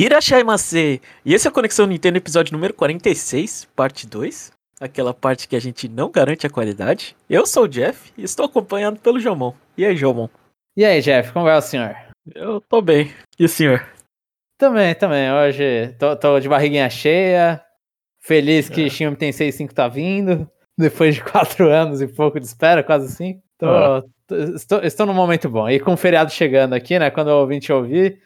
Irashaimase! E esse é o Conexão Nintendo, episódio número 46, parte 2. Aquela parte que a gente não garante a qualidade. Eu sou o Jeff e estou acompanhado pelo Jomon. E aí, Jomon? E aí, Jeff, como vai o senhor? Eu tô bem. E o senhor? Também, também. Hoje tô, tô de barriguinha cheia. Feliz que é. Shin Tensei 5 tá vindo. Depois de 4 anos e pouco de espera, quase assim. Tô, ah. tô, estou, estou num momento bom. E com o feriado chegando aqui, né? Quando o ouvinte ouvir,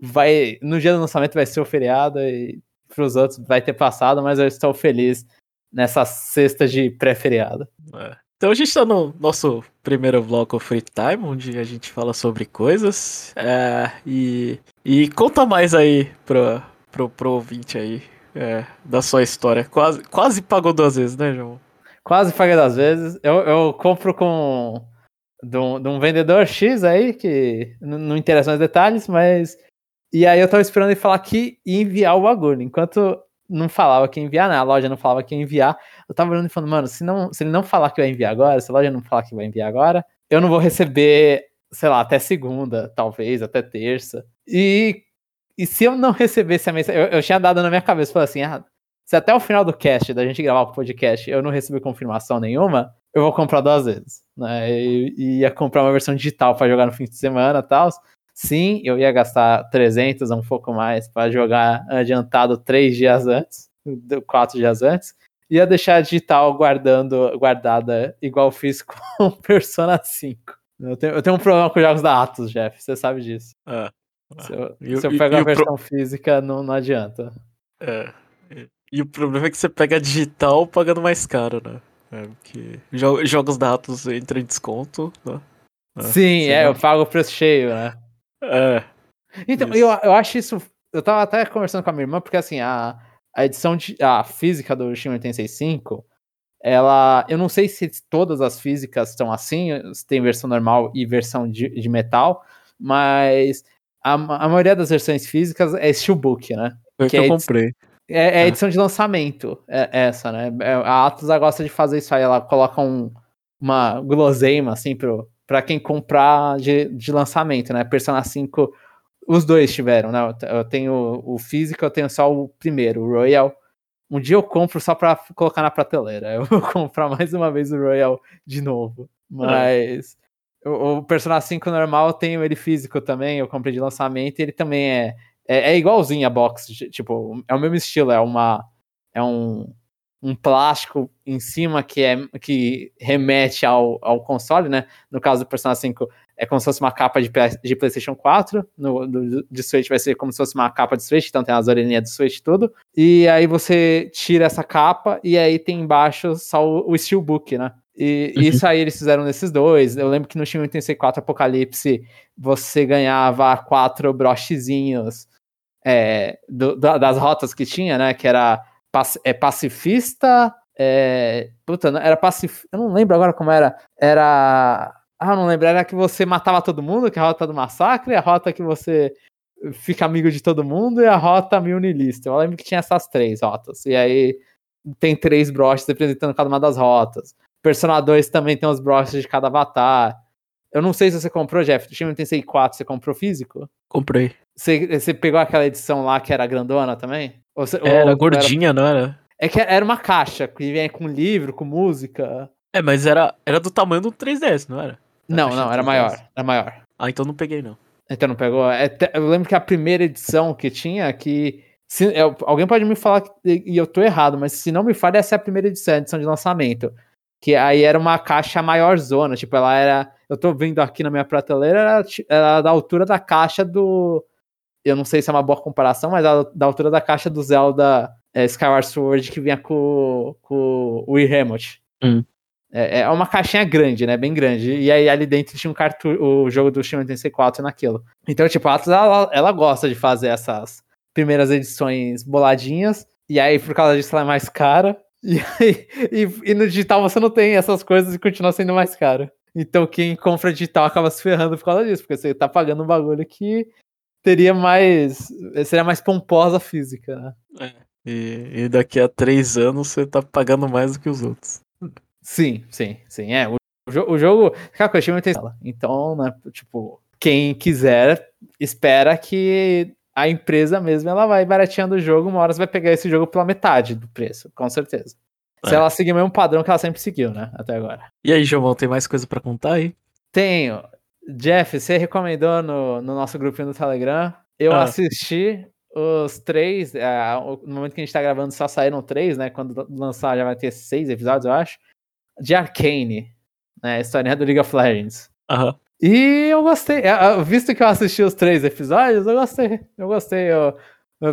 vai no dia do lançamento vai ser o feriado e para os outros vai ter passado, mas eu estou feliz nessa sexta de pré-feriado. É. Então a gente está no nosso primeiro bloco Free Time, onde a gente fala sobre coisas. É, e, e conta mais aí pro, pro, pro ouvinte aí é, da sua história. Quase, quase pagou duas vezes, né, João? Quase paguei duas vezes. Eu, eu compro com de um, de um vendedor X aí, que não interessa os detalhes, mas e aí eu tava esperando ele falar que ia enviar o bagulho. Enquanto não falava que ia enviar, né? A loja não falava que ia enviar. Eu tava olhando e falando, mano, se, não, se ele não falar que vai enviar agora, se a loja não falar que vai enviar agora, eu não vou receber, sei lá, até segunda, talvez, até terça. E, e se eu não recebesse a mensagem, eu, eu tinha dado na minha cabeça, falei assim, ah, se até o final do cast, da gente gravar o podcast, eu não receber confirmação nenhuma, eu vou comprar duas vezes, né? E, ia comprar uma versão digital para jogar no fim de semana e tal. Sim, eu ia gastar 300 um pouco mais para jogar adiantado três dias antes, quatro dias antes. Ia deixar a digital guardando, guardada igual fiz com Persona 5. Eu tenho, eu tenho um problema com jogos da Atos, Jeff, você sabe disso. É. Se eu, e, se eu pego a versão pro... física, não, não adianta. É. E, e, o problema é que você pega a digital pagando mais caro, né? É, porque jo jogos da Atos entram em desconto, né? É, Sim, é, não... eu pago o preço cheio, né? É. Então, eu, eu acho isso. Eu tava até conversando com a minha irmã, porque assim, a, a edição de, a física do Shin 865, ela. Eu não sei se todas as físicas estão assim, se tem versão normal e versão de, de metal, mas a, a maioria das versões físicas é Steelbook, né? Foi que, que eu é comprei. É, é, a é. edição de lançamento, é essa, né? É, a Atlas gosta de fazer isso aí, ela coloca um, uma guloseima, assim, pro, para quem comprar de, de lançamento, né? Persona 5, os dois tiveram, né? Eu tenho o físico, eu tenho só o primeiro, o Royal. Um dia eu compro só para colocar na prateleira. Eu vou comprar mais uma vez o Royal de novo. Mas o, o Persona 5 normal eu tenho ele físico também, eu comprei de lançamento, ele também é, é, é igualzinho a box, tipo, é o mesmo estilo, é uma é um um plástico em cima que, é, que remete ao, ao console, né? No caso do Persona 5, é como se fosse uma capa de, de PlayStation 4. No, do, de Switch vai ser como se fosse uma capa de Switch, então tem as orelhinhas do Switch e tudo. E aí você tira essa capa e aí tem embaixo só o, o Steelbook, né? E uhum. isso aí eles fizeram nesses dois. Eu lembro que no Shin 84 Apocalipse você ganhava quatro brochezinhos é, do, das rotas que tinha, né? Que era é pacifista. É, puta, era pacifista. Eu não lembro agora como era. Era. Ah, não lembro. Era que você matava todo mundo, que é a rota do massacre, a rota que você fica amigo de todo mundo e a rota milnilista. Eu lembro que tinha essas três rotas. E aí tem três broches representando cada uma das rotas. Persona 2 também tem os broches de cada avatar. Eu não sei se você comprou, Jeff. Do Shin Tensei 4, você comprou físico? Comprei. Você, você pegou aquela edição lá que era grandona também? Ou, era ou, gordinha, era... não era? É que era uma caixa que vem com livro, com música. É, mas era, era do tamanho do 3DS, não era? não, não, era maior. Era maior. Ah, então não peguei, não. Então não pegou? É, eu lembro que a primeira edição que tinha, que. Se, eu, alguém pode me falar que, e eu tô errado, mas se não me falha, essa é a primeira edição, a edição de lançamento. Que aí era uma caixa maior zona, tipo, ela era. Eu tô vendo aqui na minha prateleira, era, era da altura da caixa do eu não sei se é uma boa comparação, mas a, da altura da caixa do Zelda é, Skyward Sword que vinha com, com o Wii Remote. Hum. É, é, uma caixinha grande, né? Bem grande. E aí ali dentro tinha um cartu o jogo do Shin 84 naquilo. Então, tipo, a Atlas, ela, ela gosta de fazer essas primeiras edições boladinhas. E aí, por causa disso, ela é mais cara. E, aí, e, e no digital você não tem essas coisas e continua sendo mais caro. Então quem compra digital acaba se ferrando por causa disso, porque você tá pagando um bagulho que teria mais. Seria mais pomposa a física, né? É. E, e, daqui a três anos você tá pagando mais do que os outros. Sim, sim, sim. É, o, o jogo. Cara, eu achei muito Então, né, tipo, quem quiser, espera que a empresa mesmo ela vai barateando o jogo, uma hora você vai pegar esse jogo pela metade do preço, com certeza. É. Se ela seguir o mesmo padrão que ela sempre seguiu, né? Até agora. E aí, João, tem mais coisa para contar aí? Tenho. Jeff, você recomendou no, no nosso grupinho do Telegram. Eu ah. assisti os três. É, no momento que a gente tá gravando, só saíram três, né? Quando lançar já vai ter seis episódios, eu acho. De Arcane, né? A história do League of Legends. Aham. E eu gostei. É, visto que eu assisti os três episódios, eu gostei. Eu gostei. Eu,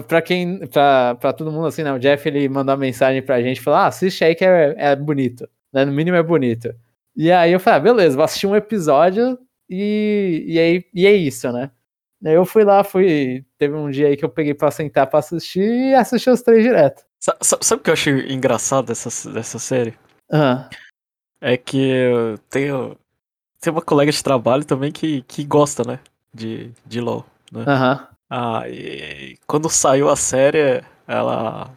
pra quem. Pra, pra todo mundo, assim, né? O Jeff ele mandou uma mensagem pra gente falou: ah, assiste aí que é, é bonito. Né? No mínimo é bonito. E aí eu falei, ah, beleza, vou assistir um episódio e, e, aí, e é isso, né? Eu fui lá, fui. Teve um dia aí que eu peguei pra sentar pra assistir e assisti os três direto. Sabe, o que eu achei engraçado dessa, dessa série? Ah. É que eu tenho. Tem uma colega de trabalho também que, que gosta, né? De, de LOL. Né? Aham. Ah, e quando saiu a série, ela.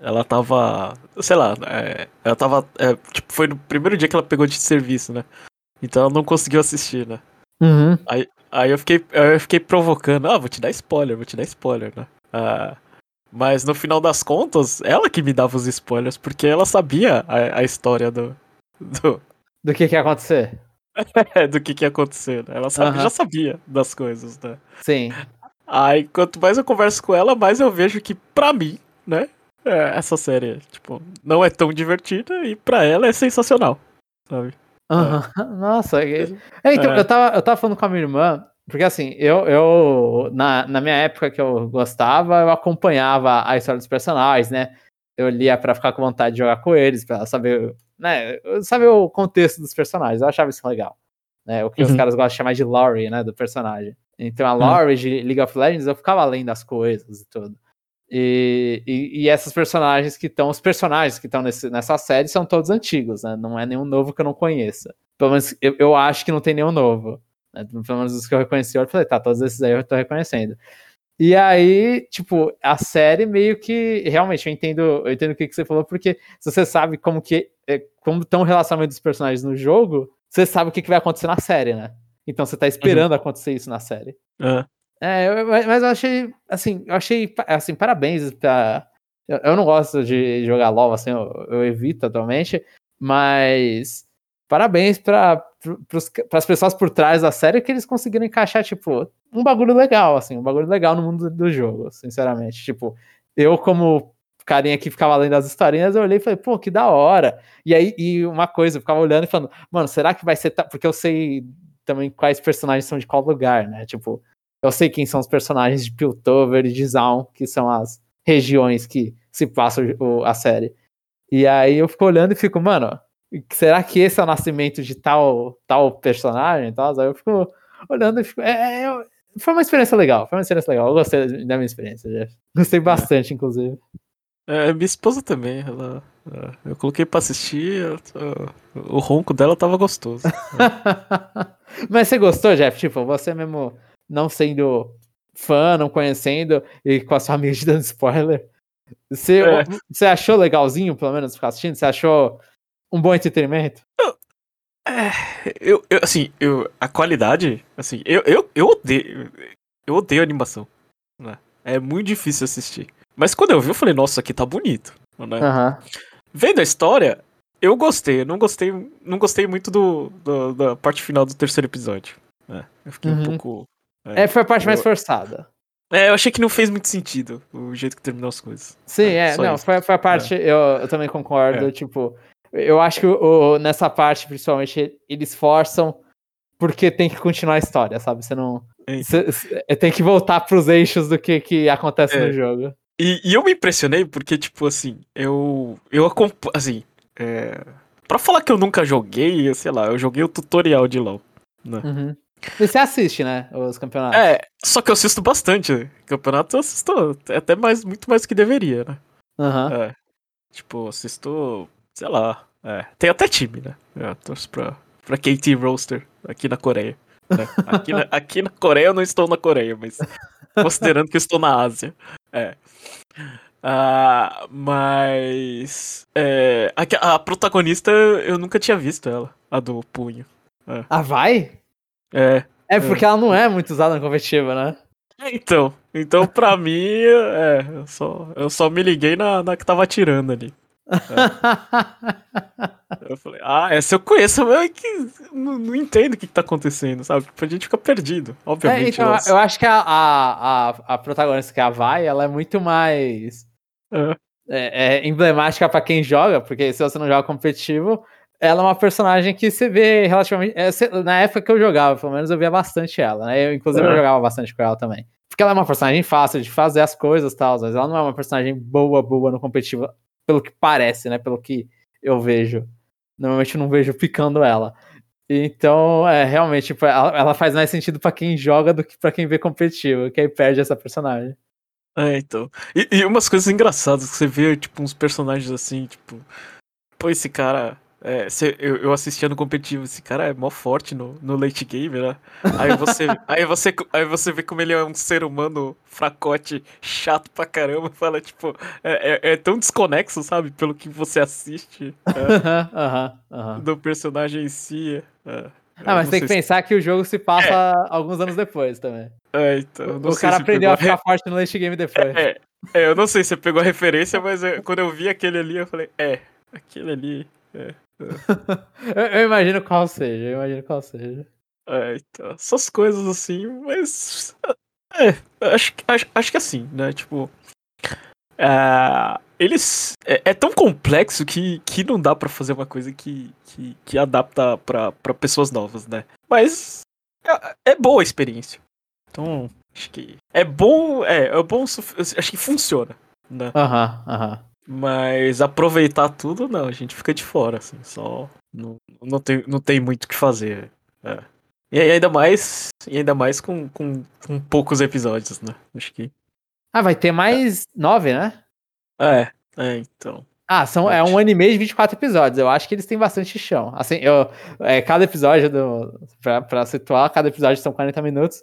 Ela tava. Sei lá, é, ela tava. É, tipo, foi no primeiro dia que ela pegou de serviço, né? Então ela não conseguiu assistir, né? Uhum. Aí, aí eu, fiquei, eu fiquei provocando, ah, vou te dar spoiler, vou te dar spoiler, né? Ah, mas no final das contas, ela que me dava os spoilers, porque ela sabia a, a história do. Do, do que, que ia acontecer. É, do que, que ia acontecer, né? Ela sabe, uhum. já sabia das coisas, né? Sim. Aí quanto mais eu converso com ela, mais eu vejo que, pra mim, né? É, essa série, tipo, não é tão divertida e pra ela é sensacional, sabe? Uhum. É. Nossa, é, então, é. eu, tava, eu tava falando com a minha irmã, porque assim, eu, eu na, na minha época que eu gostava, eu acompanhava a história dos personagens, né? Eu lia para ficar com vontade de jogar com eles, para saber, né, saber o contexto dos personagens. Eu achava isso legal. Né? O que uhum. os caras gostam de chamar de lore, né, do personagem. Então a uhum. lore uhum. de League of Legends, eu ficava além das coisas e tudo. E, e, e essas personagens que estão, os personagens que estão nessa série são todos antigos, né? Não é nenhum novo que eu não conheça. Pelo menos eu, eu acho que não tem nenhum novo. Né? Pelo menos os que eu reconheci, eu falei, tá, todos esses aí eu tô reconhecendo. E aí, tipo, a série meio que. Realmente, eu entendo, eu entendo o que, que você falou, porque se você sabe como que. É, como estão o relacionamento dos personagens no jogo, você sabe o que, que vai acontecer na série, né? Então você tá esperando uhum. acontecer isso na série. Uhum. É, eu, mas eu achei, assim, eu achei, assim, parabéns pra... Eu, eu não gosto de jogar LoL, assim, eu, eu evito atualmente, mas parabéns para as pessoas por trás da série que eles conseguiram encaixar, tipo, um bagulho legal, assim, um bagulho legal no mundo do jogo, sinceramente. Tipo, eu como carinha que ficava lendo as historinhas, eu olhei e falei, pô, que da hora. E aí, e uma coisa, eu ficava olhando e falando, mano, será que vai ser. Porque eu sei também quais personagens são de qual lugar, né? Tipo, eu sei quem são os personagens de Piltover e de Zaun, que são as regiões que se passa o, a série. E aí eu fico olhando e fico, mano, será que esse é o nascimento de tal, tal personagem e tal? Aí eu fico olhando e fico. É, é, foi uma experiência legal, foi uma experiência legal. Eu gostei da minha experiência, Jeff. Gostei bastante, inclusive. É, minha esposa também, ela. Eu coloquei pra assistir, o ronco dela tava gostoso. Mas você gostou, Jeff? Tipo, você mesmo não sendo fã, não conhecendo e com a sua amiga te dando spoiler. Você, é. você achou legalzinho, pelo menos, ficar assistindo? Você achou um bom entretenimento? É, eu, eu, assim, eu, a qualidade, assim, eu, eu, eu odeio, eu odeio animação, né? É muito difícil assistir. Mas quando eu vi, eu falei, nossa, aqui tá bonito, né? Uhum. Vendo a história, eu gostei, eu não gostei, não gostei muito do, do da parte final do terceiro episódio. Né? Eu fiquei uhum. um pouco é, é, foi a parte eu... mais forçada. É, eu achei que não fez muito sentido o jeito que terminou as coisas. Sim, é, é não, foi, foi, a parte, é. eu, eu também concordo, é. tipo, eu acho que o, nessa parte, principalmente, eles forçam porque tem que continuar a história, sabe? Você não. Cê, cê, tem que voltar pros eixos do que, que acontece no jogo. E, e, eu me impressionei porque, tipo, assim, eu. Eu acompanho. Assim, é, pra falar que eu nunca joguei, sei lá, eu joguei o tutorial de LoL. Né? Uhum. Você assiste, né? Os campeonatos. É, só que eu assisto bastante. Campeonato eu assisto até mais, muito mais do que deveria, né? Aham. Uhum. É. Tipo, assisto, sei lá. É. Tem até time, né? Eu torço pra, pra KT Roaster aqui na Coreia. Né? Aqui, na, aqui na Coreia eu não estou na Coreia, mas considerando que eu estou na Ásia. É. Ah, mas. É, a, a, protagonista eu nunca tinha visto ela, a do punho. É. Ah, vai? É. É porque é. ela não é muito usada na competitiva, né? É, então, então pra mim, é, eu só, eu só me liguei na, na que tava atirando ali. Eu falei, ah, essa eu conheço, mas é que não, não entendo o que, que tá acontecendo, sabe? Tipo, a gente fica perdido, É, obviamente. então, elas- eu acho que a, a, a, protagonista, que é a Vai, ela é muito mais É. é, é emblemática pra quem joga, porque se você não joga competitivo, ela é uma personagem que você vê relativamente. é, na época que eu jogava, pelo menos eu via bastante ela, né? Eu, inclusive, É. eu jogava bastante com ela também. Porque ela é uma personagem fácil de fazer as coisas e tal, mas ela não é uma personagem boa, boa no competitivo, pelo que parece, né? Pelo que eu vejo. Normalmente eu não vejo picando ela. Então, é realmente, tipo, ela, ela faz mais sentido pra quem joga do que pra quem vê competitivo, que aí perde essa personagem. É, então. E, e umas coisas engraçadas que você vê, tipo, uns personagens assim, tipo. Pô, esse cara. É, cê- eu, eu assistia no competitivo, esse cara é mó forte no, no late game, né? Aí você, aí, você, aí você vê como ele é um ser humano fracote, chato pra caramba, fala, tipo, é, é- é tão desconexo, sabe? Pelo que você assiste é, Aham, aham. do personagem em si. é. Ah, mas tem que sei pensar que o jogo se passa alguns anos depois também. se- É, então, o cara se aprendeu a pegou ficar forte no late game depois. É, é, eu não sei se você pegou a referência, mas é, quando eu vi aquele ali, eu falei, é, aquele ali. É, Eu, eu imagino qual seja, eu imagino qual seja. é, então, essas coisas assim, mas. É, acho, que- acho, acho que assim, né? Tipo. é, eles. É, é tão complexo que, que não dá pra fazer uma coisa que, que, que adapta pra, pra pessoas novas, né? Mas. É, é boa a experiência. Então, acho que. É bom. É, é bom. Acho que funciona, né? Aham, aham. Mas aproveitar tudo, não, a gente fica de fora, assim, só. Não, não, tem, não tem muito o que fazer. é. E ainda mais. E ainda mais com, com, com poucos episódios, né? Acho que. Ah, vai ter mais nove, né? É, é, então. Ah, são, é um anime de 24 episódios. Eu acho que eles têm bastante chão. Assim, eu, é, cada episódio, do, pra, pra situar, cada episódio são 40 minutos.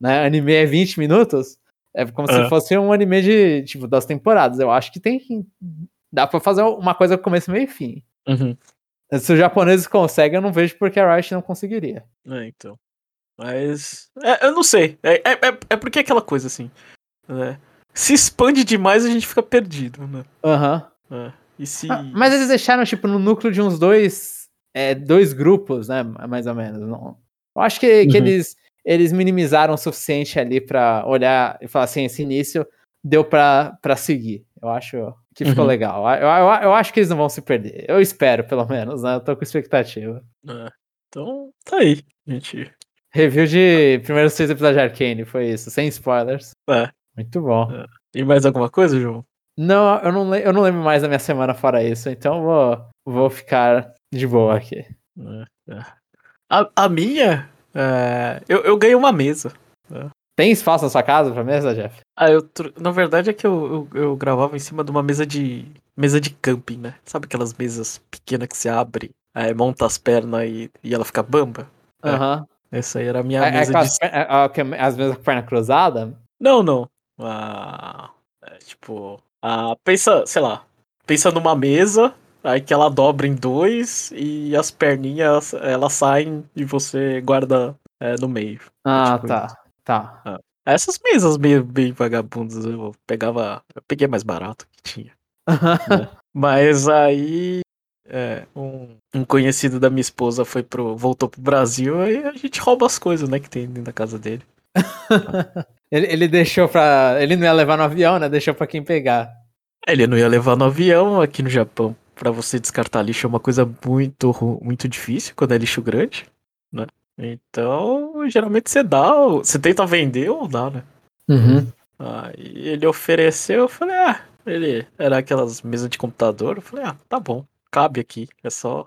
Né? Anime é 20 minutos. É como É. se fosse um anime de, tipo, das temporadas. Eu acho que tem. Dá pra fazer uma coisa com começo, meio e fim. Uhum. Se os japoneses conseguem, eu não vejo porque a Riot não conseguiria. É, então. Mas. É, eu não sei. É, é, é, é porque é aquela coisa assim. Né? Se expande demais, a gente fica perdido, né? Aham. É. E se. Ah, Mas eles deixaram, tipo, no núcleo de uns dois. É, dois grupos, né? Mais ou menos. Não. Eu acho que, que Uhum. eles, eles minimizaram o suficiente ali pra olhar e falar assim: esse início deu pra, pra seguir. Eu acho que ficou Uhum. legal. Eu, eu, eu acho que eles não vão se perder. Eu espero, pelo menos, né? Eu tô com expectativa. É. Então, tá aí. Gente. Review de primeiros seis episódios de Arcane, foi isso, sem spoilers. É. Muito bom. É. E mais alguma coisa, João? Não, eu não, eu não lembro mais da minha semana fora isso, então vou, vou ficar de boa aqui. É, é. A, a minha, é, eu, eu ganhei uma mesa. Tem espaço na sua casa pra mesa, Jeff? Ah, eu, na verdade é que eu, eu, eu gravava em cima de uma mesa de mesa de camping, né? Sabe aquelas mesas pequenas que você abre, aí monta as pernas e, e ela fica bamba? É. Aham. Essa aí era a minha É, é mesa de. as, é- é mesas com perna cruzada? Não, não. Ah, é, tipo, ah, pensa, sei lá, pensa numa mesa, aí que ela dobra em dois e as perninhas elas saem e você guarda é, no meio. Ah, tipo tá. Tá. Essas mesas meio bem vagabundas eu pegava. Eu peguei mais barato que tinha. Mas aí. é, um, um conhecido da minha esposa foi pro. voltou pro Brasil, aí a gente rouba as coisas, né, que tem dentro da casa dele. ele, ele deixou pra. Ele não ia levar no avião, né? Deixou pra quem pegar. Ele não ia levar no avião aqui no Japão. Pra você descartar lixo é uma coisa muito, muito difícil quando é lixo grande, né? Então, geralmente você dá, você tenta vender ou dá, né? Uhum. Aí ele ofereceu, eu falei, ah, ele era aquelas mesas de computador, eu falei, ah, tá bom, cabe aqui, é só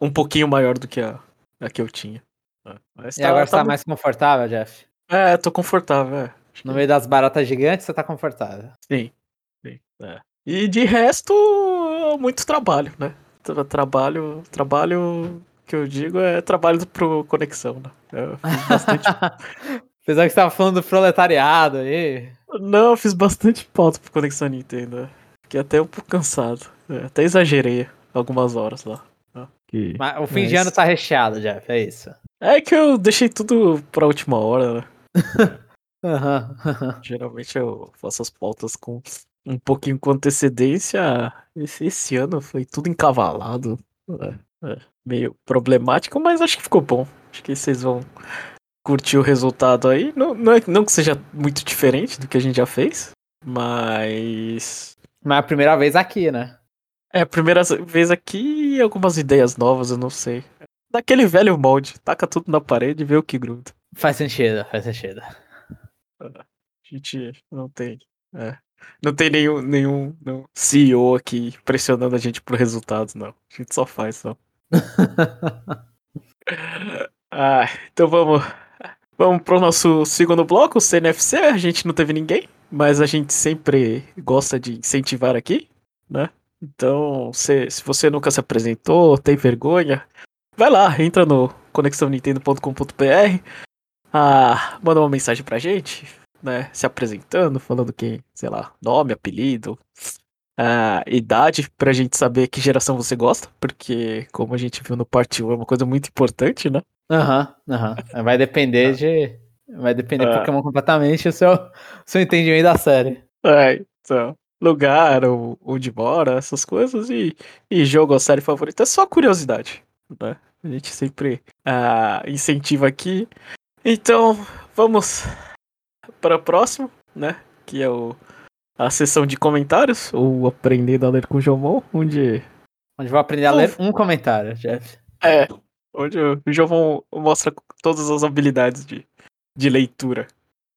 um pouquinho maior do que a, a que eu tinha. É, Mas E agora você tá muito- mais confortável, Jeff? É, tô confortável, é. No meio das baratas gigantes, você tá confortável. Sim, sim, é. E de resto, muito trabalho, né? Tra- Trabalho, trabalho que eu digo é trabalho pro Conexão, né? Eu fiz bastante... Apesar que você tava falando do proletariado aí. Não, eu fiz bastante pauta pro Conexão Nintendo, né? Fiquei até um pouco cansado, é, até exagerei algumas horas lá. né? Que- Mas o fim de Mas- ano tá recheado, Jeff, é isso. É que eu deixei tudo pra última hora, né? Aham. Geralmente eu faço as pautas com um pouquinho com antecedência. Esse, esse ano foi tudo encavalado. É, é, meio problemático, mas acho que ficou bom. Acho que vocês vão curtir o resultado aí. Não, não, é, não que seja muito diferente do que a gente já fez, mas. Mas é a primeira vez aqui, né? É a primeira vez aqui e algumas ideias novas, eu não sei. Daquele velho molde, taca tudo na parede e vê o que gruda. Faz sentido, faz sentido. A gente não tem. É, não tem nenhum, nenhum não, CEO aqui pressionando a gente por resultados, não. A gente só faz, só. ah, então vamos. Vamos pro nosso segundo bloco, o CNFC. A gente não teve ninguém, mas a gente sempre gosta de incentivar aqui, né? Então, se, se você nunca se apresentou, tem vergonha, vai lá, entra no conexãonintendo.com.br, ah, manda uma mensagem pra gente, né? Se apresentando, falando que, sei lá, nome, apelido, ah, idade, pra gente saber que geração você gosta, porque, como a gente viu no parte 1, é uma coisa muito importante, né? Aham, uhum, aham. Uhum. Vai depender de. Vai depender é. Pokémon completamente o seu, seu entendimento da série. É, então. Lugar, onde mora, essas coisas, e, e jogo a série favorita. É só curiosidade, né? A gente sempre uh, incentiva aqui. Então, vamos para o próximo, né? Que é o, a sessão de comentários, ou Aprendendo a Ler com o Jomon, onde. Onde vou aprender a ler um comentário, Jeff. É, onde o Jomon mostra todas as habilidades de, de leitura.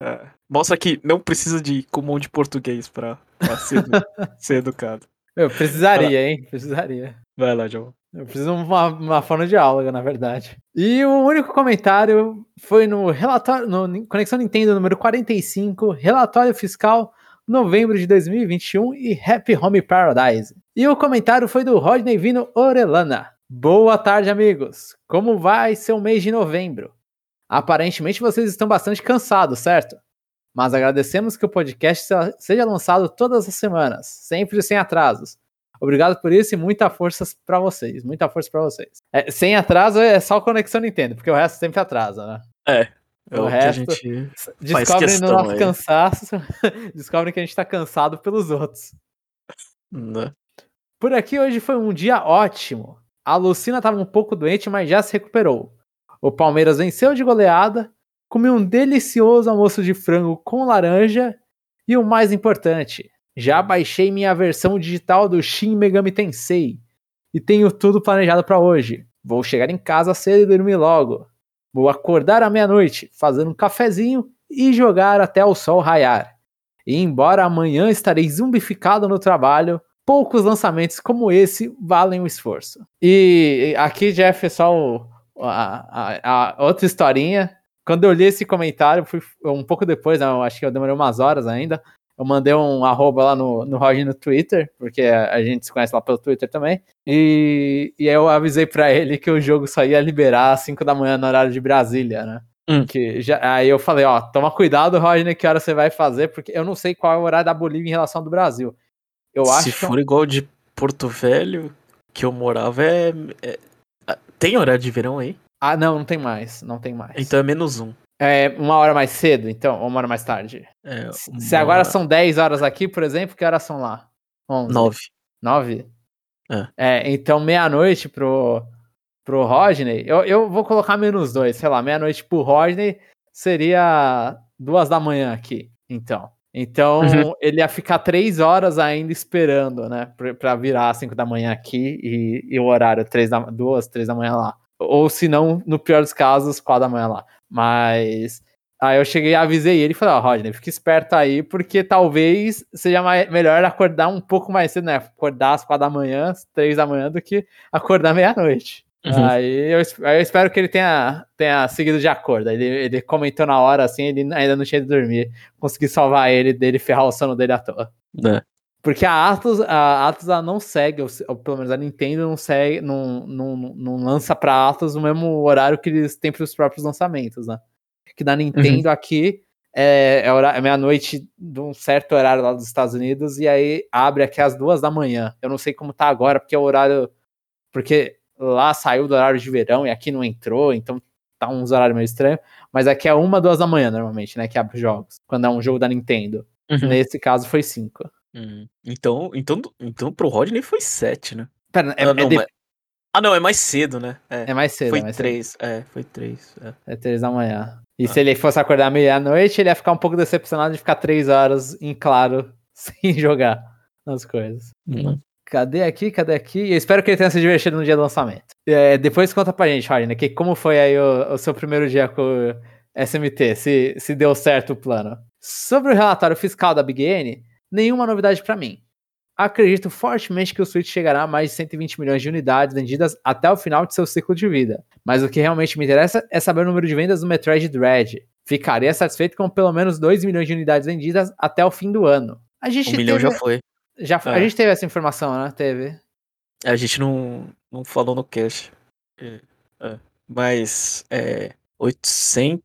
É, mostra que não precisa de comum de português para ser, ser educado. Eu precisaria, hein? Precisaria. Vai lá, João. Eu preciso de uma, uma forma de aula, na verdade. E o único comentário foi no relatório, no Conexão Nintendo número 45, relatório fiscal novembro de 2021 e Happy Home Paradise. E o comentário foi do Rodney Vino Orelana. Boa tarde, amigos. Como vai ser o mês de novembro? Aparentemente vocês estão bastante cansados, certo? Mas agradecemos que o podcast seja lançado todas as semanas, sempre sem atrasos. Obrigado por isso e muita força para vocês. Muita força para vocês. É, sem atraso é só conexão Nintendo, porque o resto sempre atrasa, né? É. é o, o resto descobrem no nosso aí. cansaço, descobrem que a gente tá cansado pelos outros. Não. Né? Por aqui hoje foi um dia ótimo. A Lucina estava um pouco doente, mas já se recuperou. O Palmeiras venceu de goleada, comeu um delicioso almoço de frango com laranja e o mais importante, já baixei minha versão digital do Shin Megami Tensei e tenho tudo planejado para hoje. Vou chegar em casa cedo e dormir logo. Vou acordar à meia-noite, fazer um cafezinho e jogar até o sol raiar. E embora amanhã estarei zumbificado no trabalho, poucos lançamentos como esse valem o esforço. E aqui, Jeff, é só o, a, a, a, outra historinha. Quando eu li esse comentário, fui um pouco depois, né, acho que eu demorei umas horas ainda eu mandei um arroba lá no, no Roger no Twitter, porque a, gente se conhece lá pelo Twitter também. E, e aí eu avisei para ele que o jogo só ia liberar às 5 da manhã no horário de Brasília, né? Hum. Que já, aí eu falei, ó, toma cuidado, Roger, que hora você vai fazer, porque eu não sei qual é o horário da Bolívia em relação ao do Brasil. Eu Se acho for igual de Porto Velho, que eu morava, é, é, Tem horário de verão aí? Ah, não, não tem mais. Não tem mais. Então é menos um. É uma hora mais cedo, então, ou uma hora mais tarde? É. Se agora são 10 horas aqui, por exemplo, que horas são lá? 11. 9. 9? É. é então meia-noite pro, pro Rodney, eu, eu vou colocar menos dois, sei lá, meia-noite pro Rodney seria duas da manhã aqui, então. Então uhum. ele ia ficar três horas ainda esperando, né, pra virar 5 da manhã aqui e, e o horário três da, duas, três da manhã lá. Ou se não, no pior dos casos, quatro da manhã lá. Mas aí eu cheguei avisei ele e falei, ó, oh, Rodney, fica esperto aí, porque talvez seja mais, melhor acordar um pouco mais cedo, né? Acordar às quatro da manhã, às três da manhã, do que acordar meia-noite. Uhum. Aí, eu, aí, eu, espero que ele tenha, tenha seguido de acordo. Ele, ele comentou na hora assim, ele ainda não tinha de dormir. Consegui salvar ele dele ferrar o sono dele à toa. É. Porque a Atlas, a Atlas ela não segue, ou, pelo menos a Nintendo não segue, não, não, não lança pra Atlas no mesmo horário que eles têm para os próprios lançamentos, né? Que na Nintendo uhum. aqui é, é, é meia-noite de um certo horário lá dos Estados Unidos e aí abre aqui às duas da manhã. Eu não sei como tá agora, porque é o horário. Porque lá saiu do horário de verão e aqui não entrou, então tá uns horários meio estranhos, mas aqui é uma, duas da manhã normalmente, né, que abre os jogos, quando é um jogo da Nintendo. Uhum. Nesse caso foi cinco. Uhum. Então, então, então pro Rodney foi 7, né? Pera, é, ah, é não, de- mas- ah, não, é mais cedo, né? É, é mais cedo, foi é mais cedo. 3. É, foi 3. É. É três da manhã. E Ah. se ele fosse acordar meia-noite, ele ia ficar um pouco decepcionado de ficar três horas em claro, sem jogar as coisas. Uhum. Cadê aqui? Cadê aqui? Eu espero que ele tenha se divertido no dia do lançamento. É, depois conta pra gente, Rodney, que como foi aí o, o seu primeiro dia com o SMT, se, se deu certo o plano. Sobre o relatório fiscal da Big N, nenhuma novidade pra mim. Acredito fortemente que o Switch chegará a mais de 120 milhões de unidades vendidas até o final de seu ciclo de vida. Mas o que realmente me interessa é saber o número de vendas do Metroid Dread. Ficaria satisfeito com pelo menos 2 milhões de unidades vendidas até o fim do ano. A gente Um milhão teve- já foi. já foi- A É. gente teve essa informação, né? Teve. A gente não, não falou no cast. É, é. Mas, é. 800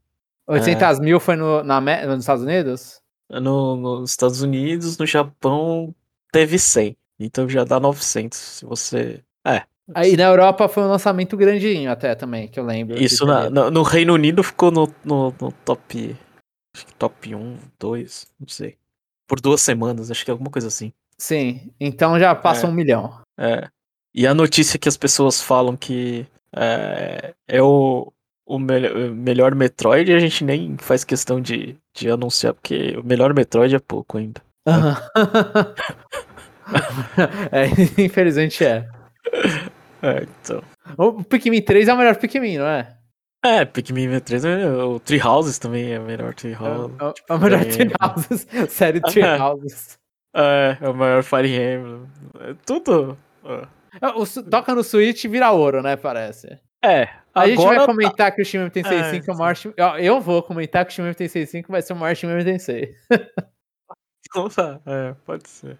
800 mil foi no, na, nos Estados Unidos? No, nos Estados Unidos, no Japão teve 100. Então já dá 900. Se você. É. Aí na Europa foi um lançamento grandinho até também, que eu lembro. Isso na- no, no Reino Unido ficou no, no, no top. Acho que top 1, 2, não sei. Por duas semanas, acho que é alguma coisa assim. Sim, então já passa É. um milhão. É. E a notícia que as pessoas falam que é, é o, o mel- melhor Metroid, a gente nem faz questão de, de anunciar, porque o melhor Metroid é pouco ainda. Aham. é, infelizmente é. É, então. O Pikmin 3 é o melhor Pikmin, não é? É, Pikmin 3, é, o Tree Houses também é o melhor Tree House. É, é o melhor é. Tree Houses, série Tree Houses. É, é o maior Fire Emblem. É tudo. é. O Toca no Switch e vira ouro, né? Parece. É, A gente vai agora comentar que o Shin Megami Tensei É, 5 é o maior. Shin- Eu vou comentar que o Shin Megami Tensei 5 vai ser o maior Shin Megami Tensei. Tá, é, pode ser.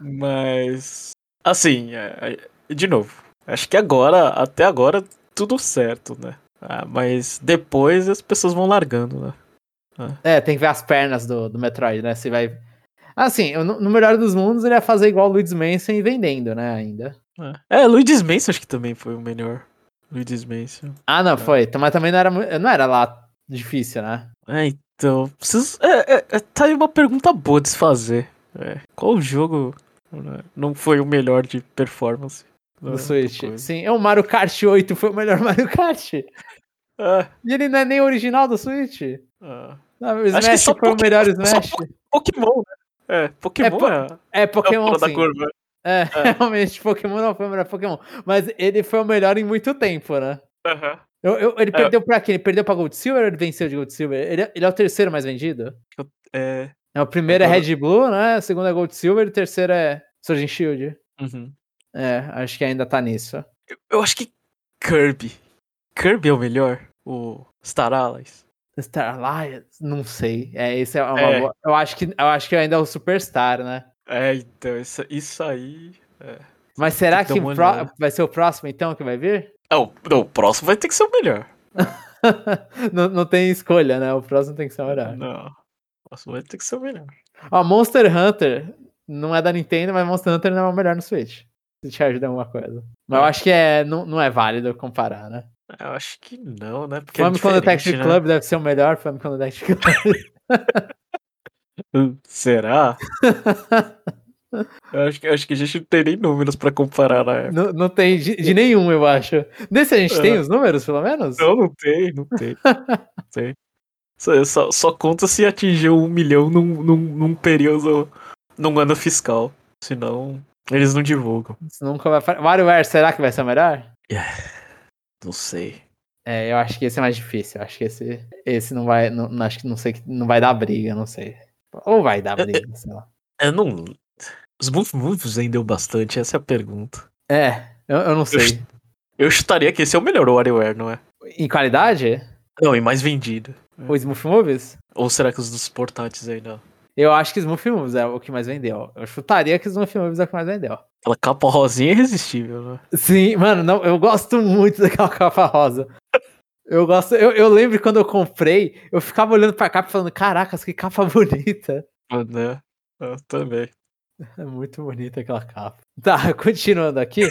Mas, assim, é, é, de novo, acho que agora, até agora, tudo certo, né? Ah, mas depois as pessoas vão largando, né? É, tem que ver as pernas do, do Metroid, né? Se vai. Assim, no, no melhor dos mundos, ele ia fazer igual o Luigi's Mansion e vendendo, né? Ainda. É, é Luigi's Mansion acho que também foi o melhor. Luigi's Mansion. Ah, não, foi. Mas também não era, não era lá difícil, né? É, então, preciso, é, é, é, tá aí uma pergunta boa de se fazer. É, qual jogo né, não foi o melhor de performance? Do da Switch. coisa? Sim, é o Mario Kart 8 foi o melhor Mario Kart. Ah, E ele não é nem original do Switch. ah. Não, o Acho que Smash só foi o melhor Smash. Pokémon, né? É, Pokémon po- é, É é Pokémon, da sim. curva. É, realmente, Pokémon não foi o melhor Pokémon. Mas ele foi o melhor em muito tempo, né? Aham. Eu- eu- ele É. perdeu pra quem? Ele perdeu pra Gold Silver ou ele venceu de Gold Silver? Ele, é- ele é o terceiro mais vendido? É, É, o primeiro é Red Blue, né? O segundo é Gold Silver e o terceiro é and Shield. uhum. É, acho que ainda tá nisso. eu, eu acho que Kirby. Kirby é o melhor? O Star Allies? Star Alliance? Não sei. É, esse é uma É. boa- Eu acho que eu acho que ainda é o Superstar, né? É, então, isso, isso aí. Mas será Tem que que pro- olhada. vai ser o próximo então que vai vir? É, o, não, o próximo vai ter que ser o melhor. não, não tem escolha, né? O próximo tem que ser o melhor. Não. O próximo vai ter que ser o melhor. Ó, Monster Hunter não é da Nintendo, mas Monster Hunter não é o melhor no Switch. Se te ajuda em alguma coisa. Mas eu É. acho que é, não, não é válido comparar, né? Eu acho que não, né? Porque é Famicom Detective diferente, né? Club deve ser o melhor Famicom Detective Club. Será? Eu acho, que, acho que a gente não tem nem números pra comparar na época. não, não tem de, de nenhum, eu acho. Desse a gente tem É. os números, pelo menos? Não, não tem, não tem. Não tem. Só, só, só conta se atingiu um milhão num, num, num período, num ano fiscal. Senão, eles não divulgam. Isso nunca vai WarioWare, será que vai ser o melhor? Não sei. É, eu acho que esse é mais difícil. Eu acho que esse, esse não vai. Não, acho que não sei que não vai dar briga, não sei. Ou vai dar briga, sei lá. Eu não. Os Move Moves vendeu bastante, essa é a pergunta. É, eu, eu não sei. Eu chutaria que esse é o melhor WarioWare, não é? Em qualidade? Não, e mais vendido. O Smooth Movies? Ou será que os dos portáteis não? Eu acho que Smooth Moves é o que mais vendeu. Eu chutaria que Smooth Moves é o que mais vendeu. Aquela capa rosinha é irresistível, né? Sim, mano, não, eu gosto muito daquela capa rosa. Eu gosto. Eu, eu lembro quando eu comprei, eu ficava olhando pra capa e falando: Caracas, que capa bonita. Ah, né? Eu também. É muito bonita aquela capa. Tá, continuando aqui.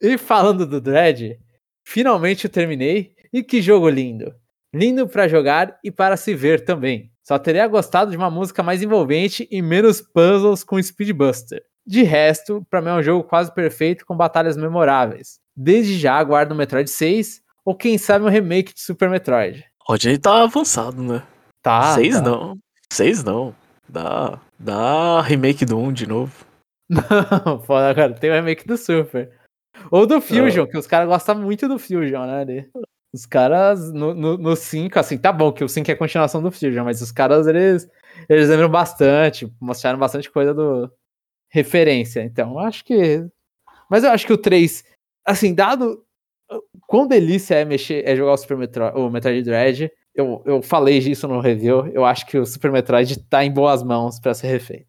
e falando do Dread, Finalmente eu terminei. E que jogo lindo! Lindo para jogar e para se ver também. Só teria gostado de uma música mais envolvente e menos puzzles com Speedbuster. De resto, para mim é um jogo quase perfeito com batalhas memoráveis. Desde já aguardo o Metroid 6 ou quem sabe um remake de Super Metroid. Roger tá avançado, né? Tá. 6 tá. não. 6 não. Dá, dá remake do 1 de novo. Não, foda, cara. Tem o remake do Super. Ou do Fusion, que os caras gostam muito do Fusion, né? ali. Os caras no, no, no 5, assim, tá bom que o 5 é a continuação do Fusion, mas os caras, eles, eles lembram bastante, mostraram bastante coisa do referência. Então, eu acho que. Mas eu acho que o 3, assim, dado quão delícia é mexer, é jogar o Super Metroid, o Metroid Dread, eu, eu falei disso no review, eu acho que o Super Metroid tá em boas mãos pra ser refeito.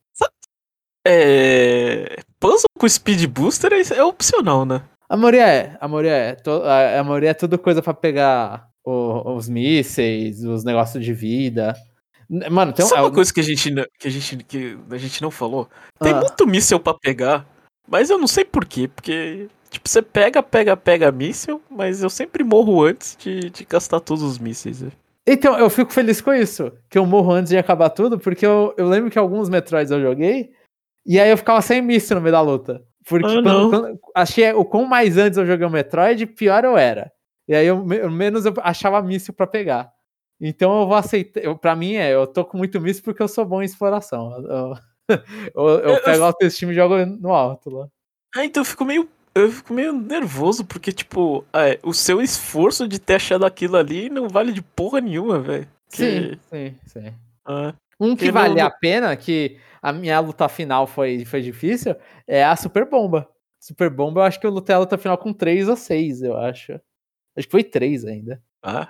É. Puzzle com Speed Booster é, é opcional, né? A maioria é, a maioria é. To- A a maioria é tudo coisa pra pegar o- os mísseis, os negócios de vida. Mano, tem um. Sabe uma coisa que a gente, não- que a gente, que a gente não falou? Tem Ah. muito míssel pra pegar, mas eu não sei por quê, porque, tipo, você pega, pega, pega míssel, mas eu sempre morro antes de, de gastar todos os mísseis. né? Então, eu fico feliz com isso. Que eu morro antes de acabar tudo, porque eu, eu lembro que alguns Metroids eu joguei, e aí eu ficava sem míssil no meio da luta. Porque Ah, quando, quando- achei o quão mais antes eu joguei o Metroid, pior eu era. E aí eu, me- menos eu achava míssil pra pegar. Então eu vou aceitar. Eu, pra mim é, eu tô com muito míssil porque eu sou bom em exploração. Eu, eu, eu Eu- pego a autoestima e jogo no alto lá. Ah, então eu fico meio. Eu fico meio nervoso, porque, tipo, é, o seu esforço de ter achado aquilo ali não vale de porra nenhuma, velho. Sim, Que- sim, sim. ah, Um que Que não- vale a pena, que a minha luta final foi, foi difícil, é a Super Bomba. Super Bomba, eu acho que eu lutei a luta final com 3 ou 6, eu acho. Acho que foi 3 ainda. ah,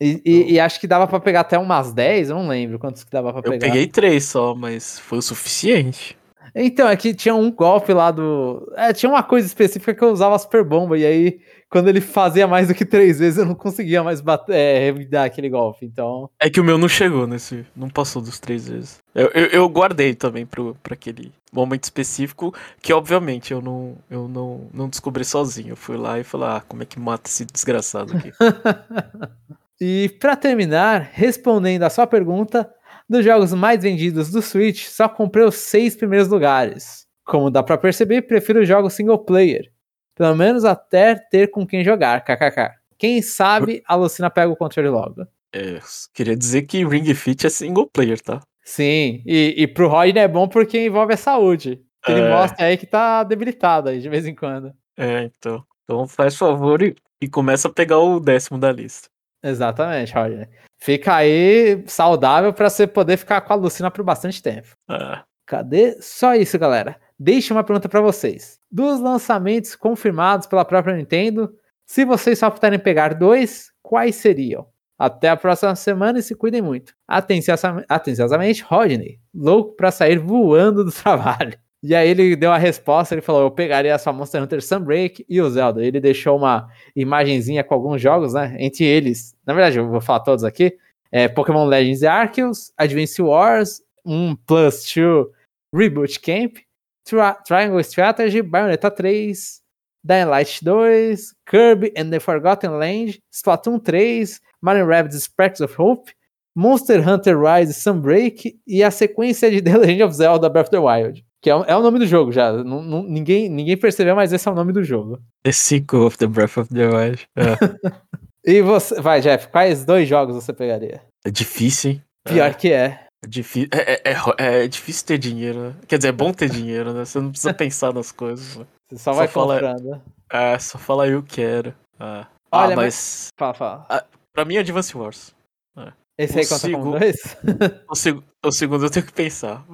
E, e- e acho que dava pra pegar até umas 10, eu não lembro quantos que dava pra eu pegar. peguei três só, mas foi o suficiente. Então, é que tinha um golpe lá do. É, tinha uma coisa específica que eu usava a Super Bomba, e aí, quando ele fazia mais do que três vezes, eu não conseguia mais bater, é, dar aquele golpe. Então. É que o meu não chegou nesse. Não passou dos três vezes. Eu, eu, eu guardei também pro, pra aquele momento específico, que obviamente eu não, eu não, não descobri sozinho. Eu fui lá e falei, ah, como é que mata esse desgraçado aqui? E pra terminar, respondendo a sua pergunta, dos jogos mais vendidos do Switch, só comprei os seis primeiros lugares. Como dá pra perceber, prefiro jogos single player. Pelo menos até ter com quem jogar, kkk. Quem sabe a Lucina pega o controle logo. É, queria dizer que Ring Fit é single player, tá? Sim, e, e pro Rodney é bom porque envolve a saúde. Ele É. mostra aí que tá debilitado aí de vez em quando. É, então. Então faz favor e, e começa a pegar o décimo da lista. Exatamente, Rodney. Fica aí saudável pra você poder ficar com a Lucina por bastante tempo. Ah, Cadê? Só isso, galera. Deixe uma pergunta pra vocês. Dos lançamentos confirmados pela própria Nintendo, se vocês só puderem pegar dois, quais seriam? Até a próxima semana e se cuidem muito. Atenciosa- Atenciosamente, Rodney, louco pra sair voando do trabalho. E aí ele deu a resposta, ele falou, eu pegaria só Monster Hunter Sunbreak e o Zelda. Ele deixou uma imagenzinha com alguns jogos, né? Entre eles, na verdade, eu vou falar todos aqui. É Pokémon Legends Arceus, Advance Wars, um Plus 2 Reboot Camp, Tri- Triangle Strategy, Bayonetta 3, Dying Light 2, Kirby and the Forgotten Land, Splatoon 3, Mario Rabbids Sparks of Hope, Monster Hunter Rise Sunbreak e a sequência de The Legend of Zelda Breath of the Wild. Que é, o- é o nome do jogo já. Não- não- ninguém, ninguém percebeu, mas esse é o nome do jogo. The sequel of the Breath of the Wild. É, E você. Vai, Jeff, quais dois jogos você pegaria? é difícil, hein? Pior que é. É, difí é, é, é, é difícil ter dinheiro, né? Quer dizer, é bom ter dinheiro, né? Você não precisa pensar nas coisas. né? Você só, Só vai fala- comprando. É, só fala eu quero. Ah, Olha, ah, mas- Fala, fala. pra mim é Advance Wars. Esse aí conta como dois? O, seg- o segundo eu tenho que pensar.